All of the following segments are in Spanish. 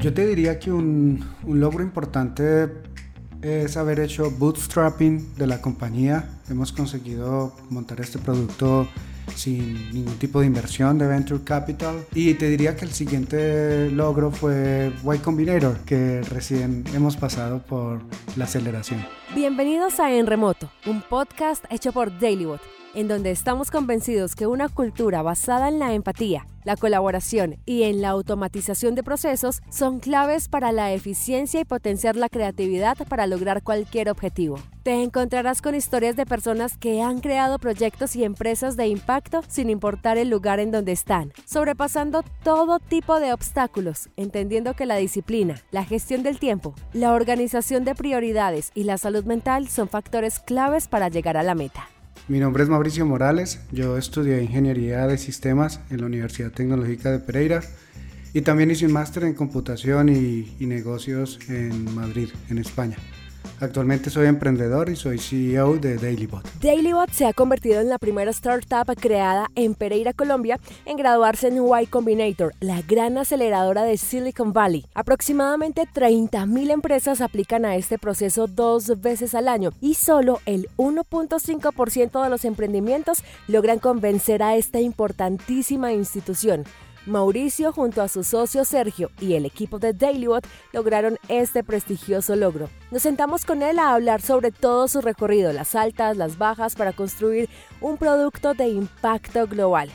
Yo te diría que un, logro importante es haber hecho bootstrapping de la compañía. Hemos conseguido montar este producto sin ningún tipo de inversión de venture capital. Y te diría que el siguiente logro fue Y Combinator, que recién hemos pasado por la aceleración. Bienvenidos a En Remoto, un podcast hecho por DailyBot en donde estamos convencidos que una cultura basada en la empatía, la colaboración y en la automatización de procesos son claves para la eficiencia y potenciar la creatividad para lograr cualquier objetivo. Te encontrarás con historias de personas que han creado proyectos y empresas de impacto sin importar el lugar en donde están, sobrepasando todo tipo de obstáculos, entendiendo que la disciplina, la gestión del tiempo, la organización de prioridades y la salud mental son factores claves para llegar a la meta. Mi nombre es Mauricio Morales, yo estudié Ingeniería de Sistemas en la Universidad Tecnológica de Pereira y también hice un máster en computación y, y negocios en Madrid, en España. Actualmente soy emprendedor y soy CEO de Dailybot. Dailybot se ha convertido en la primera startup creada en Pereira, Colombia, en graduarse en Y Combinator, la gran aceleradora de Silicon Valley. Aproximadamente 30.000 empresas aplican a este proceso dos veces al año y solo el 1.5% de los emprendimientos logran convencer a esta importantísima institución. Mauricio junto a su socio Sergio y el equipo de DailyBot lograron este prestigioso logro. Nos sentamos con él a hablar sobre todo su recorrido, las altas, las bajas, para construir un producto de impacto global.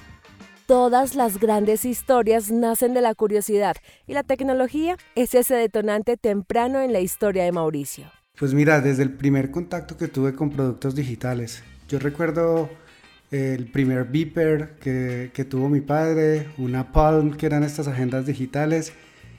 Todas las grandes historias nacen de la curiosidad y la tecnología es ese detonante temprano en la historia de Mauricio. Pues mira, desde el primer contacto que tuve con productos digitales, yo recuerdo el primer beeper que, tuvo mi padre, una Palm, que eran estas agendas digitales,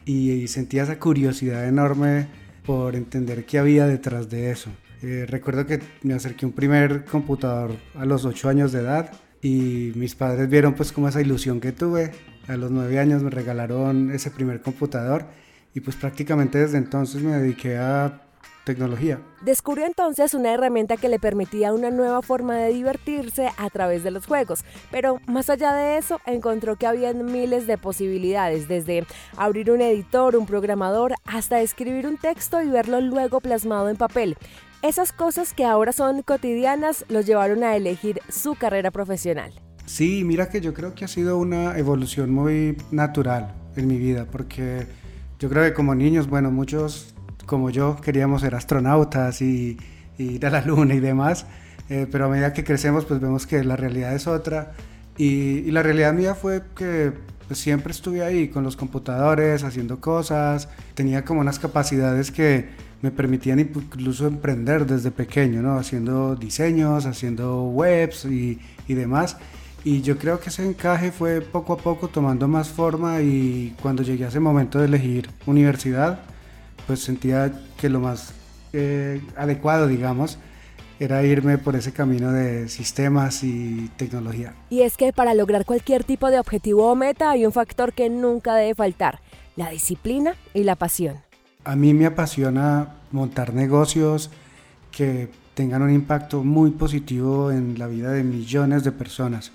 y, sentía esa curiosidad enorme por entender qué había detrás de eso. Eh, recuerdo que me acerqué a un primer computador a los 8 años de edad y mis padres vieron pues como esa ilusión que tuve. A los 9 años me regalaron ese primer computador y pues prácticamente desde entonces me dediqué a tecnología. Descubrió entonces una herramienta que le permitía una nueva forma de divertirse a través de los juegos, pero más allá de eso encontró que había miles de posibilidades, desde abrir un editor, un programador, hasta escribir un texto y verlo luego plasmado en papel. Esas cosas que ahora son cotidianas lo llevaron a elegir su carrera profesional. Sí, mira que yo creo que ha sido una evolución muy natural en mi vida, porque yo creo que como niños, bueno, muchos como yo queríamos ser astronautas y, ir a la luna y demás, eh, pero a medida que crecemos pues vemos que la realidad es otra y, la realidad mía fue que pues, siempre estuve ahí con los computadores haciendo cosas, tenía como unas capacidades que me permitían incluso emprender desde pequeño, ¿no? haciendo diseños, haciendo webs y, y demás. Y yo creo que ese encaje fue poco a poco tomando más forma y cuando llegué a ese momento de elegir universidad, pues sentía que lo más eh, adecuado, digamos, era irme por ese camino de sistemas y tecnología. Y es que para lograr cualquier tipo de objetivo o meta hay un factor que nunca debe faltar, la disciplina y la pasión. A mí me apasiona montar negocios que tengan un impacto muy positivo en la vida de millones de personas.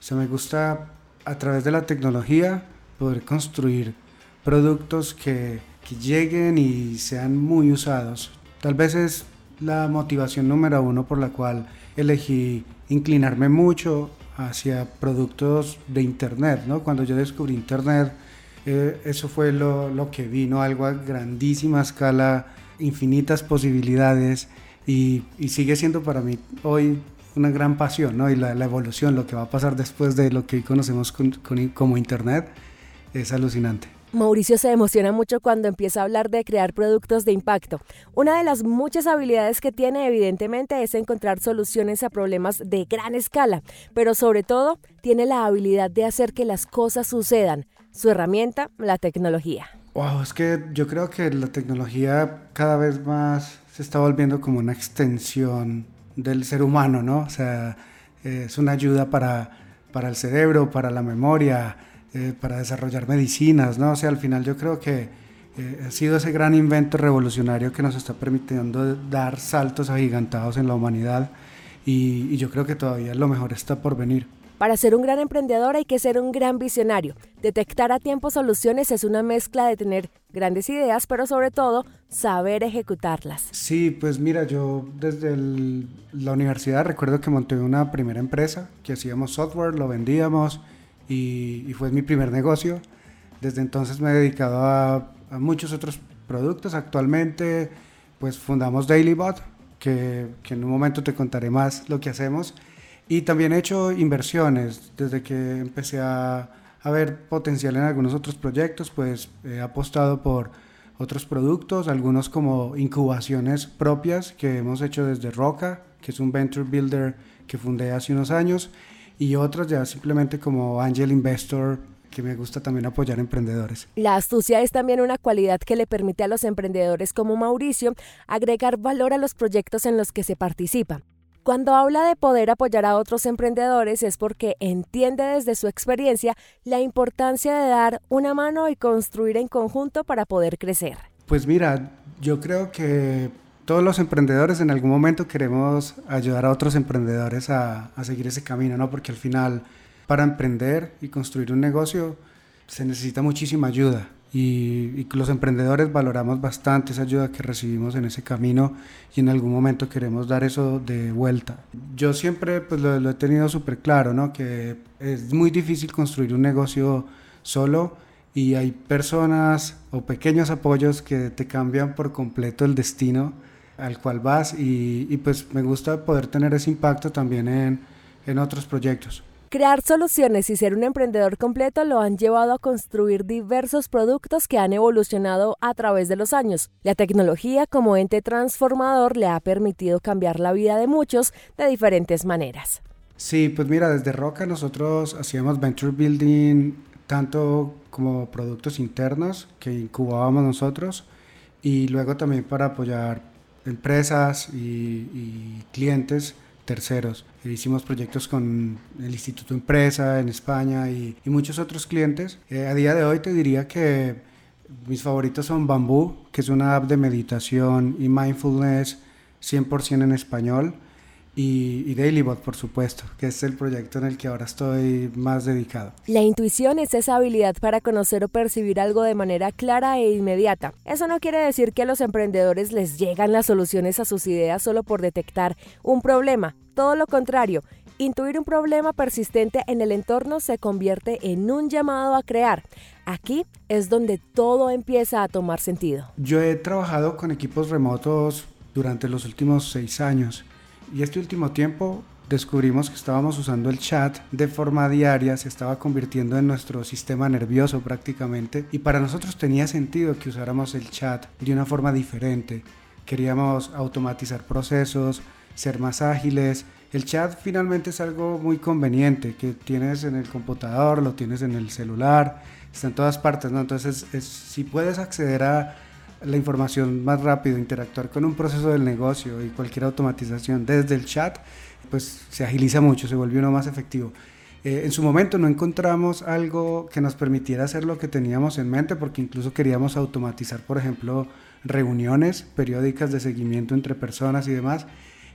O sea, me gusta a través de la tecnología poder construir productos que que lleguen y sean muy usados. Tal vez es la motivación número uno por la cual elegí inclinarme mucho hacia productos de Internet. ¿no? Cuando yo descubrí Internet, eh, eso fue lo, lo, que vino, algo a grandísima escala, infinitas posibilidades y, y, sigue siendo para mí hoy una gran pasión ¿no? y la, la, evolución, lo que va a pasar después de lo que conocemos con, con, como Internet es alucinante. Mauricio se emociona mucho cuando empieza a hablar de crear productos de impacto. Una de las muchas habilidades que tiene evidentemente es encontrar soluciones a problemas de gran escala, pero sobre todo tiene la habilidad de hacer que las cosas sucedan. Su herramienta, la tecnología. Wow, es que yo creo que la tecnología cada vez más se está volviendo como una extensión del ser humano, ¿no? O sea, es una ayuda para, para el cerebro, para la memoria, eh, para desarrollar medicinas, ¿no? O sea, al final yo creo que eh, ha sido ese gran invento revolucionario que nos está permitiendo dar saltos agigantados en la humanidad y, y yo creo que todavía lo mejor está por venir. Para ser un gran emprendedor hay que ser un gran visionario. Detectar a tiempo soluciones es una mezcla de tener grandes ideas, pero sobre todo saber ejecutarlas. Sí, pues mira, yo desde la universidad recuerdo que monté una primera empresa, que hacíamos software, lo vendíamos y, fue mi primer negocio. Desde entonces me he dedicado a, muchos otros productos. Actualmente pues fundamos DailyBot, que, que en un momento te contaré más lo que hacemos. Y también he hecho inversiones desde que empecé a, a ver potencial en algunos otros proyectos, pues he apostado por otros productos, algunos como incubaciones propias que hemos hecho desde Roca, que es un venture builder que fundé hace unos años, y otros ya simplemente como angel investor que me gusta también apoyar emprendedores. La astucia es también una cualidad que le permite a los emprendedores como Mauricio agregar valor a los proyectos en los que se participa. Cuando habla de poder apoyar a otros emprendedores es porque entiende desde su experiencia la importancia de dar una mano y construir en conjunto para poder crecer. Pues mira, yo creo que todos los emprendedores en algún momento queremos ayudar a otros emprendedores a, seguir ese camino, ¿no? Porque al final, para emprender y construir un negocio, se necesita muchísima ayuda y, los emprendedores valoramos bastante esa ayuda que recibimos en ese camino y en algún momento queremos dar eso de vuelta. Yo siempre pues lo, he tenido súper claro, ¿no? Que es muy difícil construir un negocio solo y hay personas o pequeños apoyos que te cambian por completo el destino al cual vas y, y pues me gusta poder tener ese impacto también en, en otros proyectos. Crear soluciones y ser un emprendedor completo lo han llevado a construir diversos productos que han evolucionado a través de los años. La tecnología como ente transformador le ha permitido cambiar la vida de muchos de diferentes maneras. Sí, pues mira, desde Roca nosotros hacíamos venture building tanto como productos internos que incubábamos nosotros y luego también para apoyar empresas y, clientes terceros. Hicimos proyectos con el Instituto Empresa en España y, muchos otros clientes. Eh, a día de hoy te diría que mis favoritos son Bambú, que es una app de meditación y mindfulness 100% en español y, y, Dailybot, por supuesto, que es el proyecto en el que ahora estoy más dedicado. La intuición es esa habilidad para conocer o percibir algo de manera clara e inmediata. Eso no quiere decir que a los emprendedores les llegan las soluciones a sus ideas solo por detectar un problema. Todo lo contrario, intuir un problema persistente en el entorno se convierte en un llamado a crear. Aquí es donde todo empieza a tomar sentido. Yo he trabajado con equipos remotos durante los últimos seis años y este último tiempo descubrimos que estábamos usando el chat de forma diaria, se estaba convirtiendo en nuestro sistema nervioso prácticamente y para nosotros tenía sentido que usáramos el chat de una forma diferente. Queríamos automatizar procesos, ser más ágiles. El chat finalmente es algo muy conveniente que tienes en el computador, lo tienes en el celular, está en todas partes. Entonces, si puedes acceder a la información más rápido, interactuar con un proceso del negocio y cualquier automatización desde el chat, pues se agiliza mucho, se vuelve uno más efectivo. Eh, en su momento no encontramos algo que nos permitiera hacer lo que teníamos en mente, porque incluso queríamos automatizar, por ejemplo, reuniones periódicas de seguimiento entre personas y demás,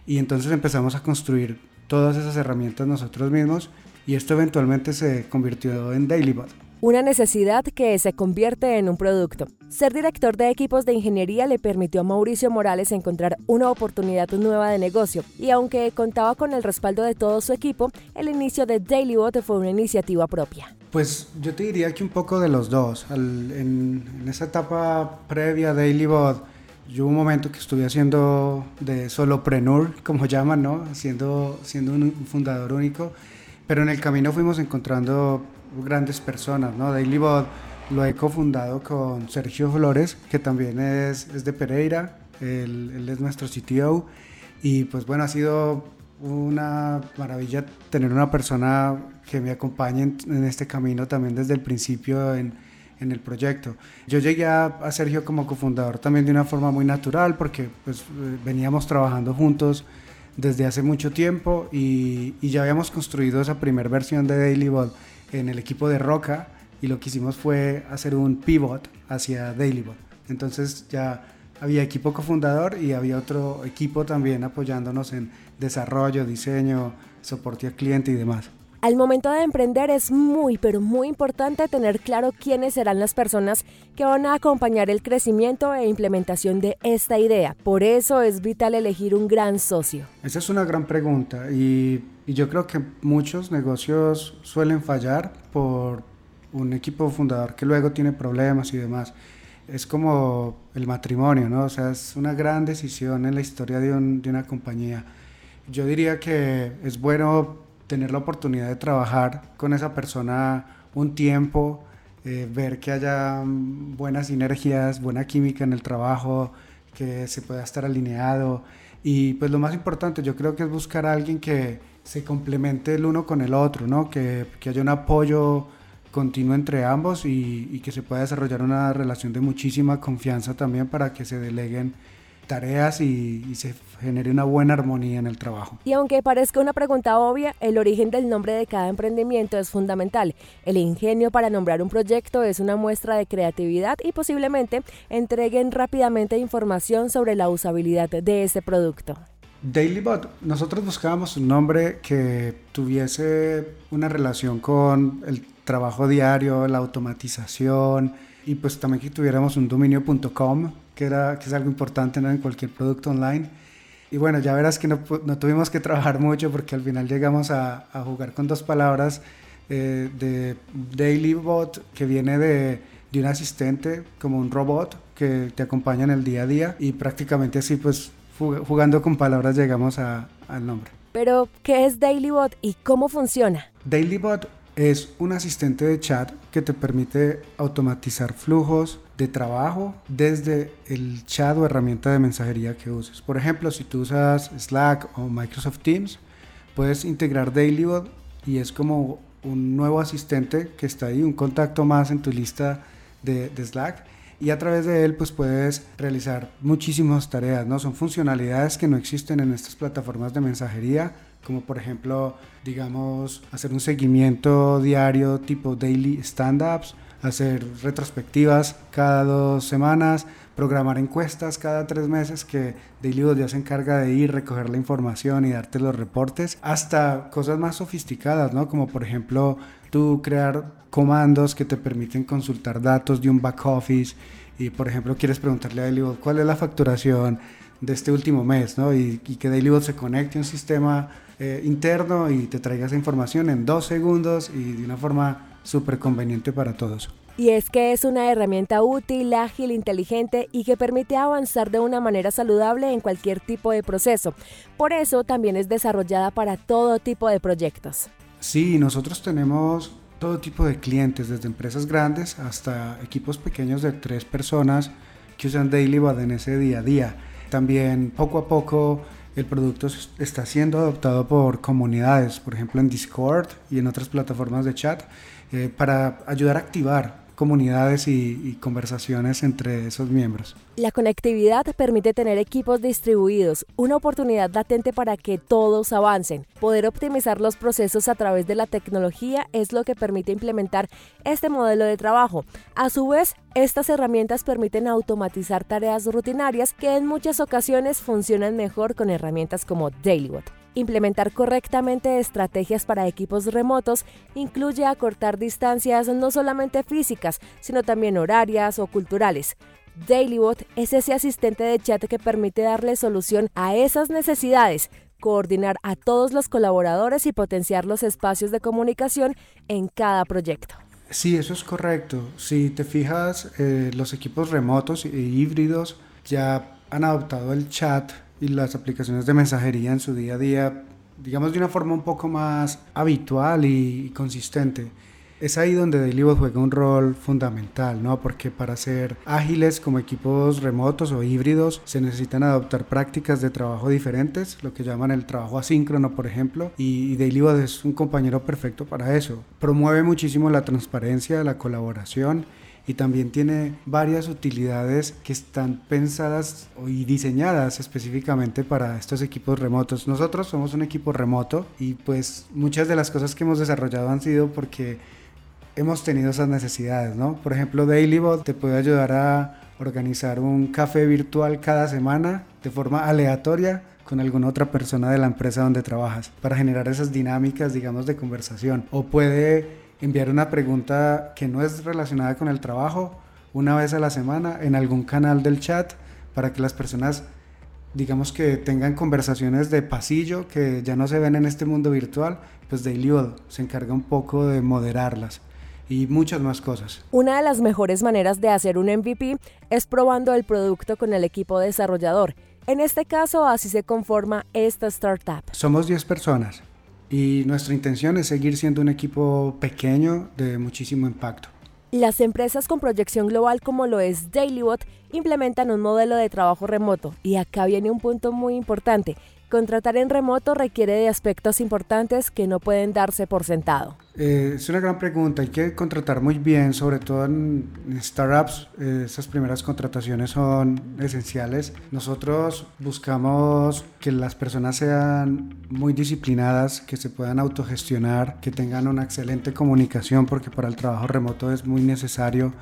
y entonces empezamos a construir todas esas herramientas nosotros mismos, y esto eventualmente se convirtió en DailyBot una necesidad que se convierte en un producto. Ser director de equipos de ingeniería le permitió a Mauricio Morales encontrar una oportunidad nueva de negocio y aunque contaba con el respaldo de todo su equipo, el inicio de DailyBot fue una iniciativa propia. Pues yo te diría que un poco de los dos. en, esa etapa previa a DailyBot, yo hubo un momento que estuve haciendo de solopreneur, como llaman, ¿no? Siendo, siendo un fundador único, pero en el camino fuimos encontrando grandes personas, ¿no? DailyBot lo he cofundado con Sergio Flores, que también es, es de Pereira, él, él, es nuestro CTO, y pues bueno, ha sido una maravilla tener una persona que me acompañe en, este camino también desde el principio en, en el proyecto. Yo llegué a, a, Sergio como cofundador también de una forma muy natural porque pues veníamos trabajando juntos desde hace mucho tiempo y, y ya habíamos construido esa primera versión de DailyBot en el equipo de Roca y lo que hicimos fue hacer un pivot hacia DailyBot. Entonces ya había equipo cofundador y había otro equipo también apoyándonos en desarrollo, diseño, soporte al cliente y demás. Al momento de emprender es muy, pero muy importante tener claro quiénes serán las personas que van a acompañar el crecimiento e implementación de esta idea. Por eso es vital elegir un gran socio. Esa es una gran pregunta y, y yo creo que muchos negocios suelen fallar por un equipo fundador que luego tiene problemas y demás. Es como el matrimonio, ¿no? O sea, es una gran decisión en la historia de, un, de una compañía. Yo diría que es bueno tener la oportunidad de trabajar con esa persona un tiempo, eh, ver que haya buenas sinergias, buena química en el trabajo, que se pueda estar alineado. Y pues lo más importante yo creo que es buscar a alguien que se complemente el uno con el otro, ¿no? que, que haya un apoyo continuo entre ambos y, y que se pueda desarrollar una relación de muchísima confianza también para que se deleguen tareas y, se genere una buena armonía en el trabajo. Y aunque parezca una pregunta obvia, el origen del nombre de cada emprendimiento es fundamental. El ingenio para nombrar un proyecto es una muestra de creatividad y posiblemente entreguen rápidamente información sobre la usabilidad de ese producto. DailyBot, nosotros buscábamos un nombre que tuviese una relación con el trabajo diario, la automatización y pues también que tuviéramos un dominio.com que, era, que es algo importante en cualquier producto online. Y bueno, ya verás que no, no, tuvimos que trabajar mucho porque al final llegamos a, a jugar con dos palabras eh, de Daily Bot, que viene de, de, un asistente, como un robot que te acompaña en el día a día. Y prácticamente así, pues jugando con palabras llegamos a, al nombre. Pero, ¿qué es DailyBot y cómo funciona? DailyBot es un asistente de chat que te permite automatizar flujos de trabajo desde el chat o herramienta de mensajería que uses. Por ejemplo, si tú usas Slack o Microsoft Teams, puedes integrar DailyBot y es como un nuevo asistente que está ahí, un contacto más en tu lista de, Slack y a través de él pues puedes realizar muchísimas tareas, ¿no? Son funcionalidades que no existen en estas plataformas de mensajería, como por ejemplo, digamos, hacer un seguimiento diario tipo daily stand-ups, hacer retrospectivas cada dos semanas, programar encuestas cada tres meses que DailyBot ya se encarga de ir, recoger la información y darte los reportes, hasta cosas más sofisticadas, ¿no? Como por ejemplo tú crear comandos que te permiten consultar datos de un back office y por ejemplo quieres preguntarle a DailyBot cuál es la facturación de este último mes, ¿no? Y, y que DailyBot se conecte a un sistema eh, interno y te traiga esa información en dos segundos y de una forma súper conveniente para todos. Y es que es una herramienta útil, ágil, inteligente y que permite avanzar de una manera saludable en cualquier tipo de proceso. Por eso también es desarrollada para todo tipo de proyectos. Sí, nosotros tenemos todo tipo de clientes, desde empresas grandes hasta equipos pequeños de tres personas que usan DailyBot en ese día a día. También poco a poco el producto está siendo adoptado por comunidades, por ejemplo en Discord y en otras plataformas de chat, eh, para ayudar a activar comunidades y, conversaciones entre esos miembros. La conectividad permite tener equipos distribuidos, una oportunidad latente para que todos avancen. Poder optimizar los procesos a través de la tecnología es lo que permite implementar este modelo de trabajo. A su vez, estas herramientas permiten automatizar tareas rutinarias que en muchas ocasiones funcionan mejor con herramientas como DailyBot. Implementar correctamente estrategias para equipos remotos incluye acortar distancias no solamente físicas, sino también horarias o culturales. DailyBot es ese asistente de chat que permite darle solución a esas necesidades, coordinar a todos los colaboradores y potenciar los espacios de comunicación en cada proyecto. Sí, eso es correcto. Si te fijas, eh, los equipos remotos e híbridos ya han adoptado el chat y las aplicaciones de mensajería en su día a día, digamos de una forma un poco más habitual y, consistente. Es ahí donde DailyBot juega un rol fundamental, ¿no? Porque para ser ágiles como equipos remotos o híbridos se necesitan adoptar prácticas de trabajo diferentes, lo que llaman el trabajo asíncrono, por ejemplo, y DailyBot es un compañero perfecto para eso. Promueve muchísimo la transparencia, la colaboración y también tiene varias utilidades que están pensadas y diseñadas específicamente para estos equipos remotos. Nosotros somos un equipo remoto y pues muchas de las cosas que hemos desarrollado han sido porque hemos tenido esas necesidades, ¿no? Por ejemplo, DailyBot te puede ayudar a organizar un café virtual cada semana de forma aleatoria con alguna otra persona de la empresa donde trabajas para generar esas dinámicas, digamos, de conversación. O puede enviar una pregunta que no es relacionada con el trabajo una vez a la semana en algún canal del chat para que las personas digamos que tengan conversaciones de pasillo que ya no se ven en este mundo virtual, pues Dailywod se encarga un poco de moderarlas y muchas más cosas. Una de las mejores maneras de hacer un MVP es probando el producto con el equipo desarrollador. En este caso, así se conforma esta startup. Somos 10 personas y nuestra intención es seguir siendo un equipo pequeño de muchísimo impacto. Las empresas con proyección global como lo es DailyBot implementan un modelo de trabajo remoto y acá viene un punto muy importante. Contratar en remoto requiere de aspectos importantes que no pueden darse por sentado. Eh, es una gran pregunta, hay que contratar muy bien, sobre todo en, startups, eh, esas primeras contrataciones son esenciales. Nosotros buscamos que las personas sean muy disciplinadas, que se puedan autogestionar, que tengan una excelente comunicación, porque para el trabajo remoto es muy necesario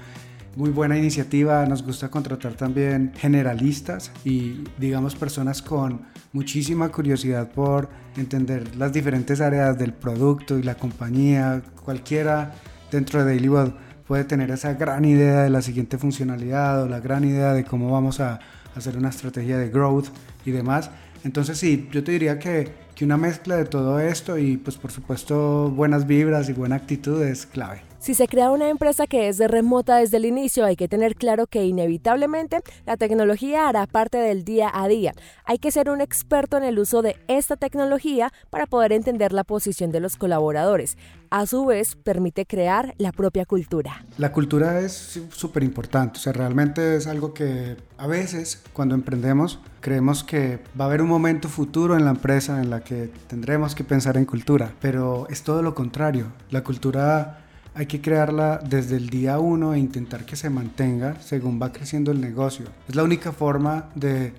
muy buena iniciativa. Nos gusta contratar también generalistas y digamos personas con muchísima curiosidad por entender las diferentes áreas del producto y la compañía. Cualquiera dentro de DailyBot puede tener esa gran idea de la siguiente funcionalidad o la gran idea de cómo vamos a hacer una estrategia de growth y demás. Entonces sí, yo te diría que, que una mezcla de todo esto y pues por supuesto buenas vibras y buena actitud es clave. Si se crea una empresa que es de remota desde el inicio, hay que tener claro que inevitablemente la tecnología hará parte del día a día. Hay que ser un experto en el uso de esta tecnología para poder entender la posición de los colaboradores. A su vez, permite crear la propia cultura. La cultura es súper importante, o sea, realmente es algo que a veces cuando emprendemos creemos que va a haber un momento futuro en la empresa en la que tendremos que pensar en cultura, pero es todo lo contrario. La cultura hay que crearla desde el día uno e intentar que se mantenga según va creciendo el negocio. Es la única forma de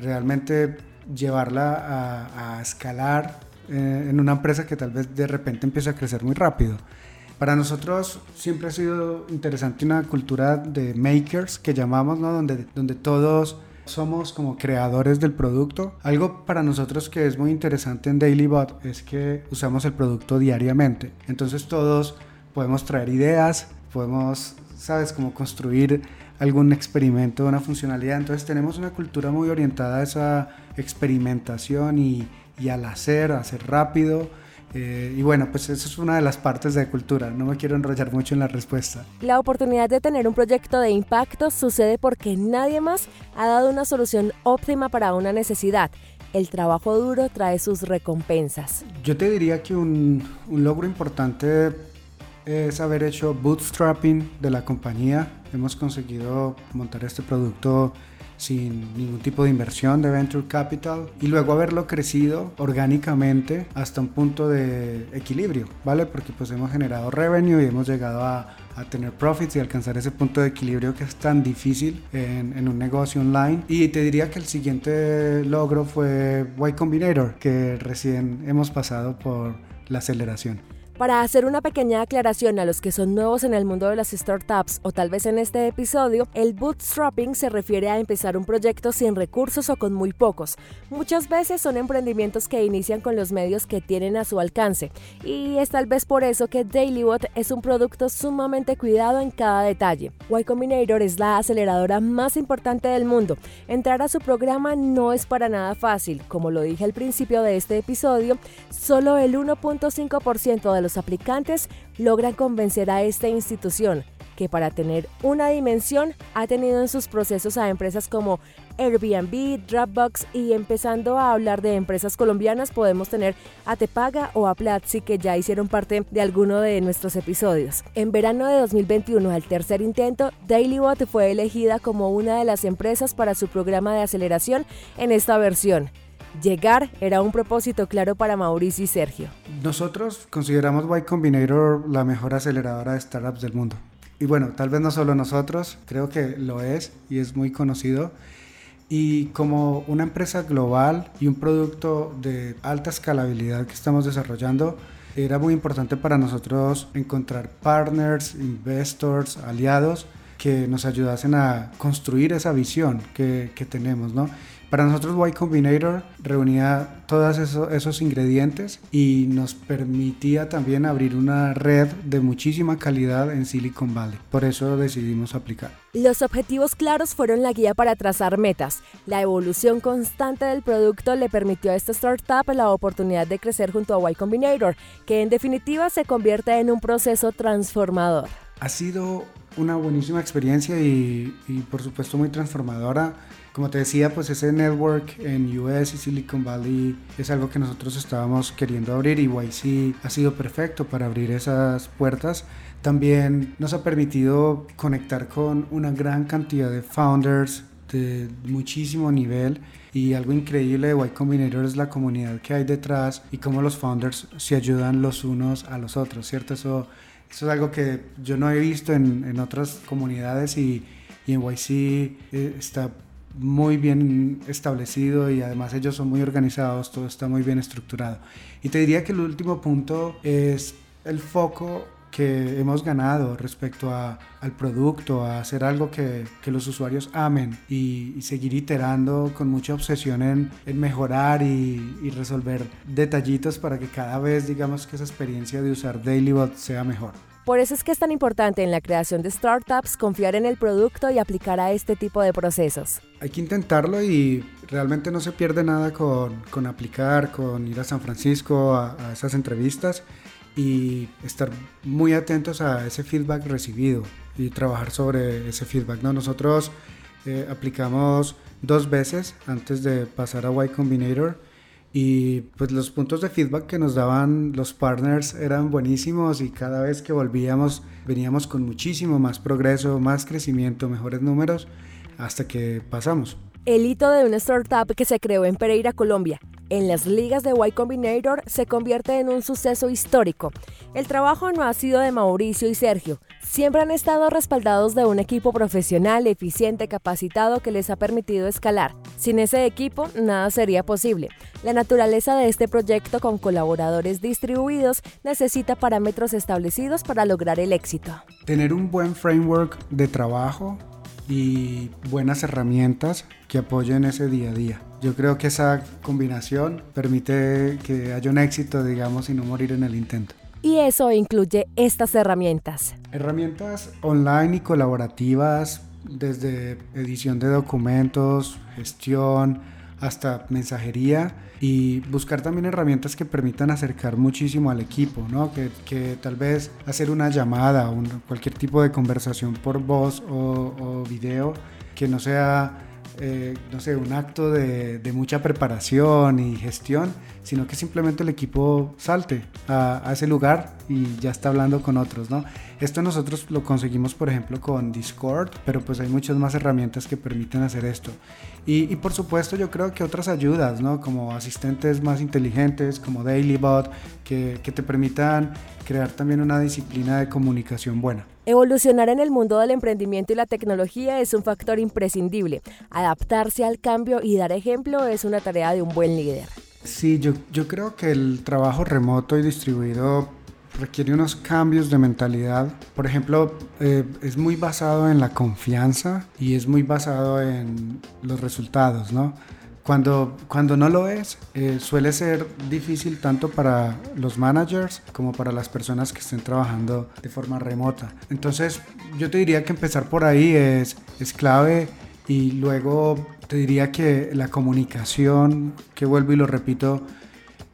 realmente llevarla a, escalar eh, en una empresa que tal vez de repente empiece a crecer muy rápido. Para nosotros siempre ha sido interesante una cultura de makers que llamamos, ¿no? donde, donde todos somos como creadores del producto. Algo para nosotros que es muy interesante en DailyBot es que usamos el producto diariamente. Entonces todos podemos traer ideas, podemos, sabes, como construir algún experimento, una funcionalidad. Entonces tenemos una cultura muy orientada a esa experimentación y, y al hacer, hacer rápido. Eh, y bueno, pues eso es una de las partes de cultura. No me quiero enrollar mucho en la respuesta. La oportunidad de tener un proyecto de impacto sucede porque nadie más ha dado una solución óptima para una necesidad. El trabajo duro trae sus recompensas. Yo te diría que un, un logro importante es haber hecho bootstrapping de la compañía. Hemos conseguido montar este producto sin ningún tipo de inversión de venture capital y luego haberlo crecido orgánicamente hasta un punto de equilibrio, ¿vale? Porque pues hemos generado revenue y hemos llegado a, a tener profits y alcanzar ese punto de equilibrio que es tan difícil en, en, un negocio online. Y te diría que el siguiente logro fue Y Combinator, que recién hemos pasado por la aceleración. Para hacer una pequeña aclaración a los que son nuevos en el mundo de las startups o tal vez en este episodio, el bootstrapping se refiere a empezar un proyecto sin recursos o con muy pocos. Muchas veces son emprendimientos que inician con los medios que tienen a su alcance y es tal vez por eso que DailyBot es un producto sumamente cuidado en cada detalle. Y Combinator es la aceleradora más importante del mundo. Entrar a su programa no es para nada fácil. Como lo dije al principio de este episodio, solo el 1.5% de los aplicantes logran convencer a esta institución que para tener una dimensión ha tenido en sus procesos a empresas como Airbnb, Dropbox y empezando a hablar de empresas colombianas podemos tener a Tepaga o a Platzi que ya hicieron parte de alguno de nuestros episodios. En verano de 2021, al tercer intento, DailyBot fue elegida como una de las empresas para su programa de aceleración en esta versión. Llegar era un propósito claro para Mauricio y Sergio. Nosotros consideramos Y Combinator la mejor aceleradora de startups del mundo. Y bueno, tal vez no solo nosotros, creo que lo es y es muy conocido. Y como una empresa global y un producto de alta escalabilidad que estamos desarrollando, era muy importante para nosotros encontrar partners, investors, aliados que nos ayudasen a construir esa visión que, que tenemos, ¿no? Para nosotros Y Combinator reunía todos esos, esos ingredientes y nos permitía también abrir una red de muchísima calidad en Silicon Valley. Por eso decidimos aplicar. Los objetivos claros fueron la guía para trazar metas. La evolución constante del producto le permitió a esta startup la oportunidad de crecer junto a Y Combinator, que en definitiva se convierte en un proceso transformador. Ha sido una buenísima experiencia y, y por supuesto muy transformadora como te decía, pues ese network en US y Silicon Valley es algo que nosotros estábamos queriendo abrir y YC ha sido perfecto para abrir esas puertas. También nos ha permitido conectar con una gran cantidad de founders de muchísimo nivel y algo increíble de Y Combinator es la comunidad que hay detrás y cómo los founders se ayudan los unos a los otros, ¿cierto? Eso, eso es algo que yo no he visto en, en otras comunidades y, y en YC eh, está muy bien establecido y además ellos son muy organizados, todo está muy bien estructurado. Y te diría que el último punto es el foco que hemos ganado respecto a, al producto, a hacer algo que, que los usuarios amen y, seguir iterando con mucha obsesión en, en mejorar y, y, resolver detallitos para que cada vez digamos que esa experiencia de usar DailyBot sea mejor. Por eso es que es tan importante en la creación de startups confiar en el producto y aplicar a este tipo de procesos. Hay que intentarlo y realmente no se pierde nada con, con aplicar, con ir a San Francisco a, a esas entrevistas y estar muy atentos a ese feedback recibido y trabajar sobre ese feedback. ¿no? Nosotros eh, aplicamos dos veces antes de pasar a Y Combinator y pues los puntos de feedback que nos daban los partners eran buenísimos y cada vez que volvíamos veníamos con muchísimo más progreso, más crecimiento, mejores números hasta que pasamos. El hito de una startup que se creó en Pereira, Colombia, en las ligas de Y Combinator se convierte en un suceso histórico. El trabajo no ha sido de Mauricio y Sergio, siempre han estado respaldados de un equipo profesional, eficiente, capacitado que les ha permitido escalar. Sin ese equipo, nada sería posible. La naturaleza de este proyecto con colaboradores distribuidos necesita parámetros establecidos para lograr el éxito. Tener un buen framework de trabajo y buenas herramientas que apoyen ese día a día. Yo creo que esa combinación permite que haya un éxito, digamos, y no morir en el intento. Y eso incluye estas herramientas. Herramientas online y colaborativas, desde edición de documentos, gestión, hasta mensajería y buscar también herramientas que permitan acercar muchísimo al equipo, ¿no? que, que tal vez hacer una llamada, o cualquier tipo de conversación por voz o, o video que no sea eh, no sé, un acto de, de, mucha preparación y gestión, sino que simplemente el equipo salte a, ese lugar y ya está hablando con otros, ¿no? Esto nosotros lo conseguimos, por ejemplo, con Discord, pero pues hay muchas más herramientas que permiten hacer esto. Y, y por supuesto yo creo que otras ayudas, ¿no? Como asistentes más inteligentes, como DailyBot, que, que te permitan crear también una disciplina de comunicación buena. Evolucionar en el mundo del emprendimiento y la tecnología es un factor imprescindible. Adaptarse al cambio y dar ejemplo es una tarea de un buen líder. Sí, yo, yo creo que el trabajo remoto y distribuido requiere unos cambios de mentalidad. Por ejemplo, eh, es muy basado en la confianza y es muy basado en los resultados, ¿no? Cuando, cuando no lo es, eh, suele ser difícil tanto para los managers como para las personas que estén trabajando de forma remota. Entonces, yo te diría que empezar por ahí es, es clave y luego te diría que la comunicación, que vuelvo y lo repito,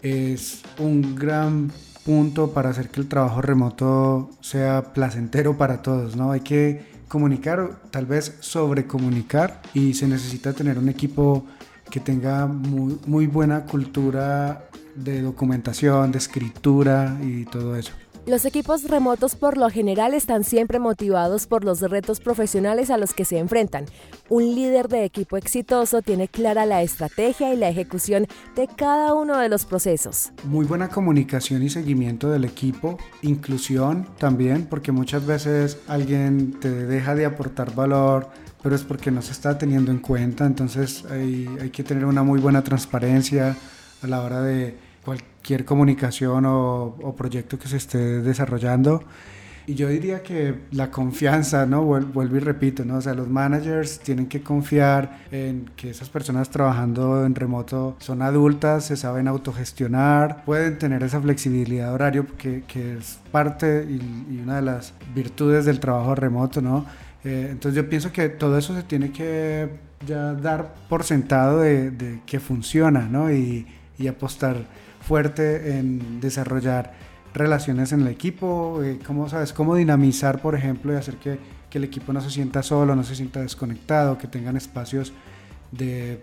es un gran punto para hacer que el trabajo remoto sea placentero para todos, ¿no? Hay que comunicar, tal vez sobrecomunicar y se necesita tener un equipo que tenga muy, muy buena cultura de documentación, de escritura y todo eso. Los equipos remotos por lo general están siempre motivados por los retos profesionales a los que se enfrentan. Un líder de equipo exitoso tiene clara la estrategia y la ejecución de cada uno de los procesos. Muy buena comunicación y seguimiento del equipo, inclusión también, porque muchas veces alguien te deja de aportar valor, pero es porque no se está teniendo en cuenta, entonces hay, hay que tener una muy buena transparencia a la hora de cualquier comunicación o, o, proyecto que se esté desarrollando. Y yo diría que la confianza, ¿no? Vuelvo y repito, ¿no? O sea, los managers tienen que confiar en que esas personas trabajando en remoto son adultas, se saben autogestionar, pueden tener esa flexibilidad de horario que, que es parte y, una de las virtudes del trabajo remoto, ¿no? Eh, entonces yo pienso que todo eso se tiene que ya dar por sentado de, que funciona, ¿no? Y, y apostar fuerte en desarrollar relaciones en el equipo, eh, cómo, sabes, cómo dinamizar, por ejemplo, y hacer que, que, el equipo no se sienta solo, no se sienta desconectado, que tengan espacios de,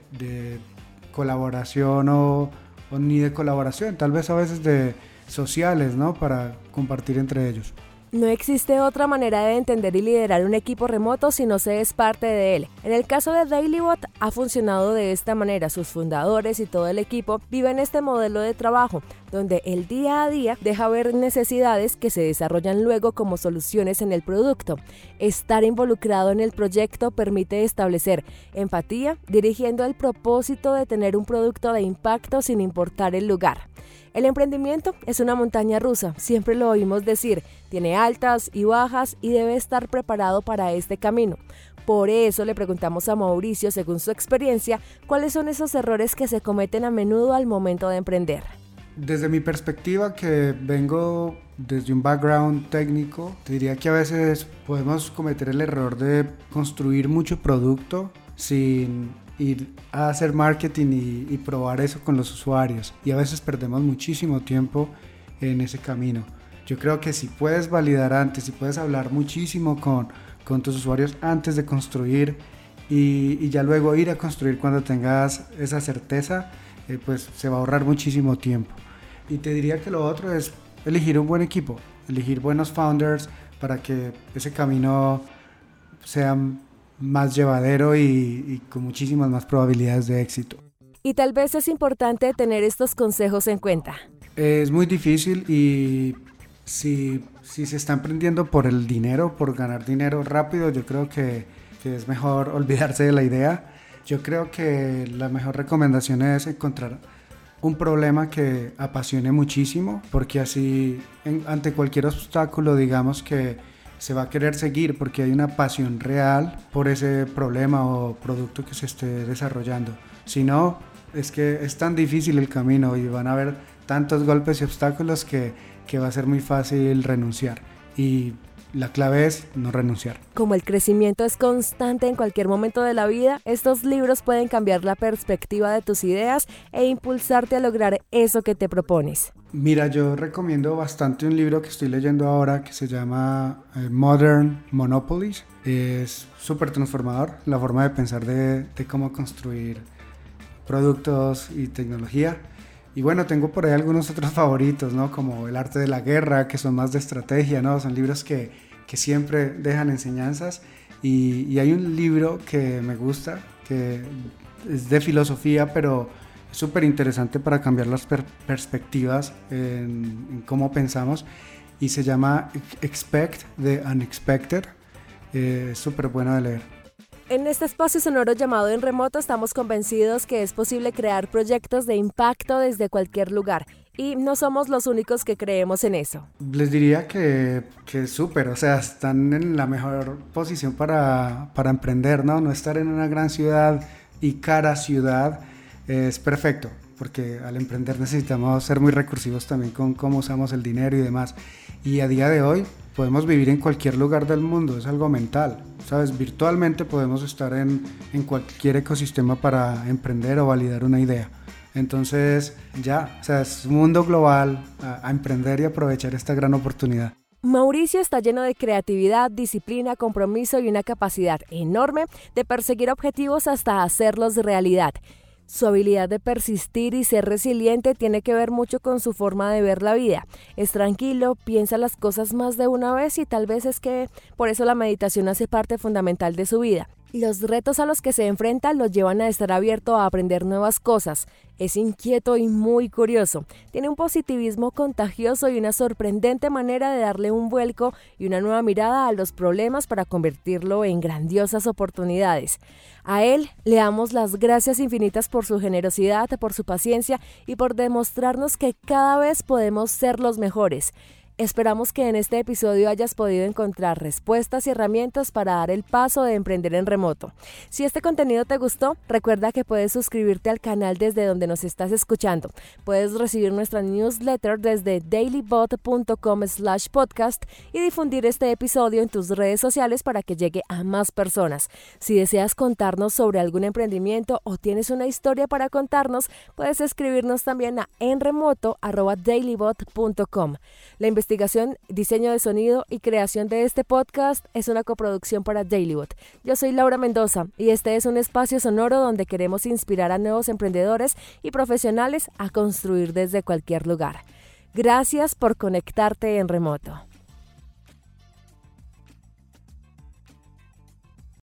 colaboración o, o, ni de colaboración, tal vez a veces de sociales, ¿no? Para compartir entre ellos. No existe otra manera de entender y liderar un equipo remoto si no se es parte de él. En el caso de DailyBot ha funcionado de esta manera. Sus fundadores y todo el equipo viven este modelo de trabajo, donde el día a día deja ver necesidades que se desarrollan luego como soluciones en el producto. Estar involucrado en el proyecto permite establecer empatía, dirigiendo el propósito de tener un producto de impacto sin importar el lugar. El emprendimiento es una montaña rusa, siempre lo oímos decir, tiene altas y bajas y debe estar preparado para este camino. Por eso le preguntamos a Mauricio, según su experiencia, cuáles son esos errores que se cometen a menudo al momento de emprender. Desde mi perspectiva, que vengo desde un background técnico, te diría que a veces podemos cometer el error de construir mucho producto sin ir a hacer marketing y, probar eso con los usuarios. Y a veces perdemos muchísimo tiempo en ese camino. Yo creo que si puedes validar antes, si puedes hablar muchísimo con, con tus usuarios antes de construir y, y, ya luego ir a construir cuando tengas esa certeza, eh, pues se va a ahorrar muchísimo tiempo. Y te diría que lo otro es elegir un buen equipo, elegir buenos founders para que ese camino sea más llevadero y, con muchísimas más probabilidades de éxito. Y tal vez es importante tener estos consejos en cuenta. Es muy difícil y si, si se está emprendiendo por el dinero, por ganar dinero rápido, yo creo que, que es mejor olvidarse de la idea. Yo creo que la mejor recomendación es encontrar un problema que apasione muchísimo, porque así ante cualquier obstáculo, digamos que se va a querer seguir porque hay una pasión real por ese problema o producto que se esté desarrollando. Si no, es que es tan difícil el camino y van a haber tantos golpes y obstáculos que, que va a ser muy fácil renunciar. Y la clave es no renunciar. Como el crecimiento es constante en cualquier momento de la vida, estos libros pueden cambiar la perspectiva de tus ideas e impulsarte a lograr eso que te propones. Mira, yo recomiendo bastante un libro que estoy leyendo ahora que se llama eh, Modern Monopolies. Es súper transformador la forma de pensar de, de cómo construir productos y tecnología. Y bueno, tengo por ahí algunos otros favoritos, ¿no? Como El arte de la guerra, que son más de estrategia, ¿no? Son libros que, que siempre dejan enseñanzas. Y, y, hay un libro que me gusta, que es de filosofía, pero es súper interesante para cambiar las perspectivas en, en, cómo pensamos. Y se llama Expect the Unexpected. Eh, es súper bueno de leer. En este espacio sonoro llamado En Remoto estamos convencidos que es posible crear proyectos de impacto desde cualquier lugar y no somos los únicos que creemos en eso. Les diría que, que súper, o sea, están en la mejor posición para, para emprender, ¿no? No estar en una gran ciudad y cara ciudad es perfecto, porque al emprender necesitamos ser muy recursivos también con cómo usamos el dinero y demás. Y a día de hoy podemos vivir en cualquier lugar del mundo, es algo mental. ¿Sabes? Virtualmente podemos estar en, en cualquier ecosistema para emprender o validar una idea. Entonces, ya, o sea, es un mundo global a, a emprender y aprovechar esta gran oportunidad. Mauricio está lleno de creatividad, disciplina, compromiso y una capacidad enorme de perseguir objetivos hasta hacerlos realidad. Su habilidad de persistir y ser resiliente tiene que ver mucho con su forma de ver la vida. Es tranquilo, piensa las cosas más de una vez y tal vez es que por eso la meditación hace parte fundamental de su vida. Los retos a los que se enfrenta lo llevan a estar abierto a aprender nuevas cosas. Es inquieto y muy curioso. Tiene un positivismo contagioso y una sorprendente manera de darle un vuelco y una nueva mirada a los problemas para convertirlo en grandiosas oportunidades. A él le damos las gracias infinitas por su generosidad, por su paciencia y por demostrarnos que cada vez podemos ser los mejores. Esperamos que en este episodio hayas podido encontrar respuestas y herramientas para dar el paso de emprender en remoto. Si este contenido te gustó, recuerda que puedes suscribirte al canal desde donde nos estás escuchando. Puedes recibir nuestra newsletter desde dailybot.com slash podcast y difundir este episodio en tus redes sociales para que llegue a más personas. Si deseas contarnos sobre algún emprendimiento o tienes una historia para contarnos, puedes escribirnos también a enremoto.dailybot.com. La investigación, diseño de sonido y creación de este podcast es una coproducción para Dailybot. Yo soy Laura Mendoza y este es un espacio sonoro donde queremos inspirar a nuevos emprendedores y profesionales a construir desde cualquier lugar. Gracias por conectarte en remoto.